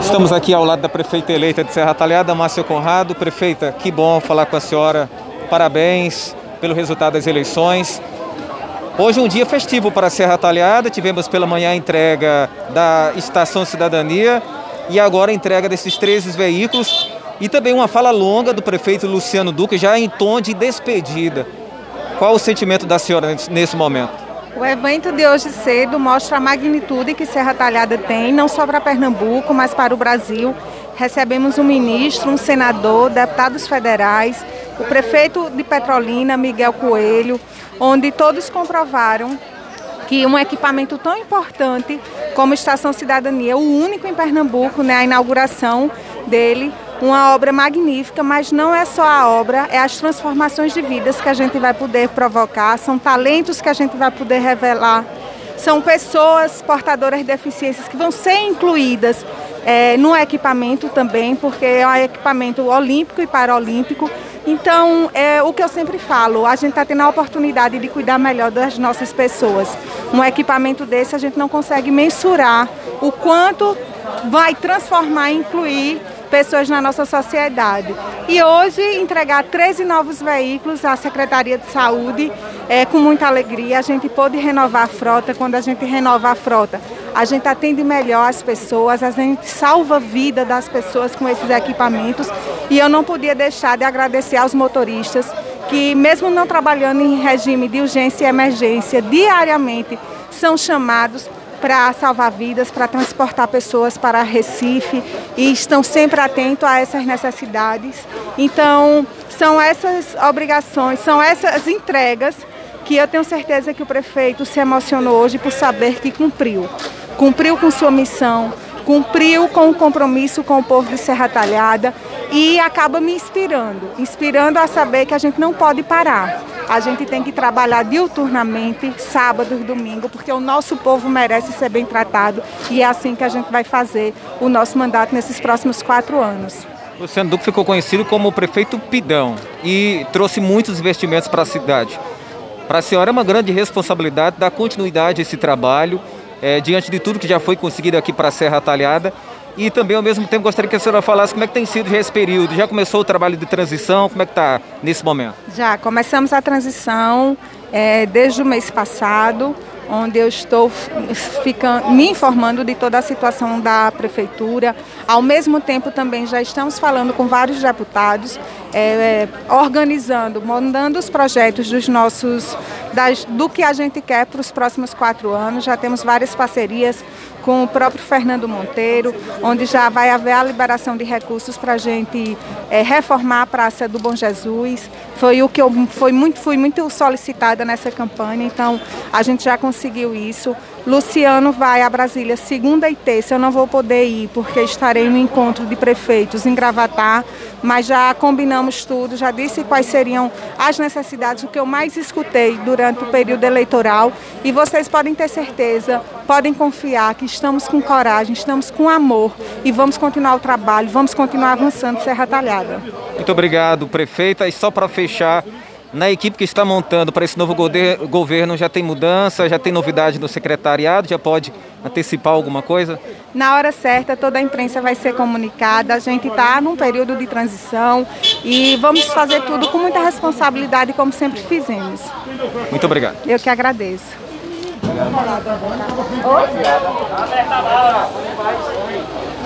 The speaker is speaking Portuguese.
Estamos aqui ao lado da prefeita eleita de Serra Talhada, Márcia Conrado. Prefeita, que bom falar com a senhora. Parabéns pelo resultado das eleições. Hoje um dia festivo para a Serra Talhada. Tivemos pela manhã a entrega da Estação Cidadania e agora a entrega desses 13 veículos e também uma fala longa do prefeito Luciano Duque, já em tom de despedida. Qual o sentimento da senhora nesse momento? O evento de hoje cedo mostra a magnitude que Serra Talhada tem, não só para Pernambuco, mas para o Brasil. Recebemos um ministro, um senador, deputados federais, o prefeito de Petrolina, Miguel Coelho, onde todos comprovaram que um equipamento tão importante como Estação Cidadania, o único em Pernambuco, né, a inauguração dele, uma obra magnífica, mas não é só a obra, é as transformações de vidas que a gente vai poder provocar, são talentos que a gente vai poder revelar, são pessoas portadoras de deficiências que vão ser incluídas é, no equipamento também, porque é um equipamento olímpico e paralímpico. Então, é o que eu sempre falo, a gente está tendo a oportunidade de cuidar melhor das nossas pessoas. Um equipamento desse a gente não consegue mensurar o quanto vai transformar e incluir pessoas na nossa sociedade. E hoje entregar 13 novos veículos à Secretaria de Saúde é com muita alegria. A gente pôde renovar a frota. Quando a gente renova a frota, a gente atende melhor as pessoas, a gente salva a vida das pessoas com esses equipamentos. E eu não podia deixar de agradecer aos motoristas que, mesmo não trabalhando em regime de urgência e emergência, diariamente são chamados para salvar vidas, para transportar pessoas para Recife e estão sempre atentos a essas necessidades. Então, são essas obrigações, são essas entregas que eu tenho certeza que o prefeito se emocionou hoje por saber que cumpriu. Cumpriu com sua missão, cumpriu com o compromisso com o povo de Serra Talhada e acaba me inspirando, inspirando a saber que a gente não pode parar a gente tem que trabalhar diuturnamente, sábado e domingo, porque o nosso povo merece ser bem tratado e é assim que a gente vai fazer o nosso mandato nesses próximos quatro anos. Luciano Duque ficou conhecido como o prefeito Pidão e trouxe muitos investimentos para a cidade. Para a senhora é uma grande responsabilidade dar continuidade a esse trabalho, é, diante de tudo que já foi conseguido aqui para a Serra Talhada e também, ao mesmo tempo, gostaria que a senhora falasse como é que tem sido já esse período. Já começou o trabalho de transição? Como é que está nesse momento? Já, começamos a transição é, desde o mês passado onde eu estou ficando, me informando de toda a situação da prefeitura. Ao mesmo tempo, também já estamos falando com vários deputados, é, é, organizando, mandando os projetos dos nossos, das, do que a gente quer para os próximos quatro anos. Já temos várias parcerias com o próprio Fernando Monteiro, onde já vai haver a liberação de recursos para a gente é, reformar a Praça do Bom Jesus. Foi o que eu foi muito, fui muito solicitada nessa campanha, então a gente já conseguiu isso. Luciano vai a Brasília segunda e terça. Eu não vou poder ir porque estarei no encontro de prefeitos em Gravatar, mas já combinamos tudo, já disse quais seriam as necessidades, o que eu mais escutei durante o período eleitoral. E vocês podem ter certeza, podem confiar que estamos com coragem, estamos com amor e vamos continuar o trabalho, vamos continuar avançando Serra Talhada. Muito obrigado, prefeita. E só para fechar, na equipe que está montando para esse novo governo já tem mudança, já tem novidade no secretariado, já pode antecipar alguma coisa? Na hora certa, toda a imprensa vai ser comunicada. A gente está num período de transição e vamos fazer tudo com muita responsabilidade, como sempre fizemos. Muito obrigado. Eu que agradeço. Obrigado.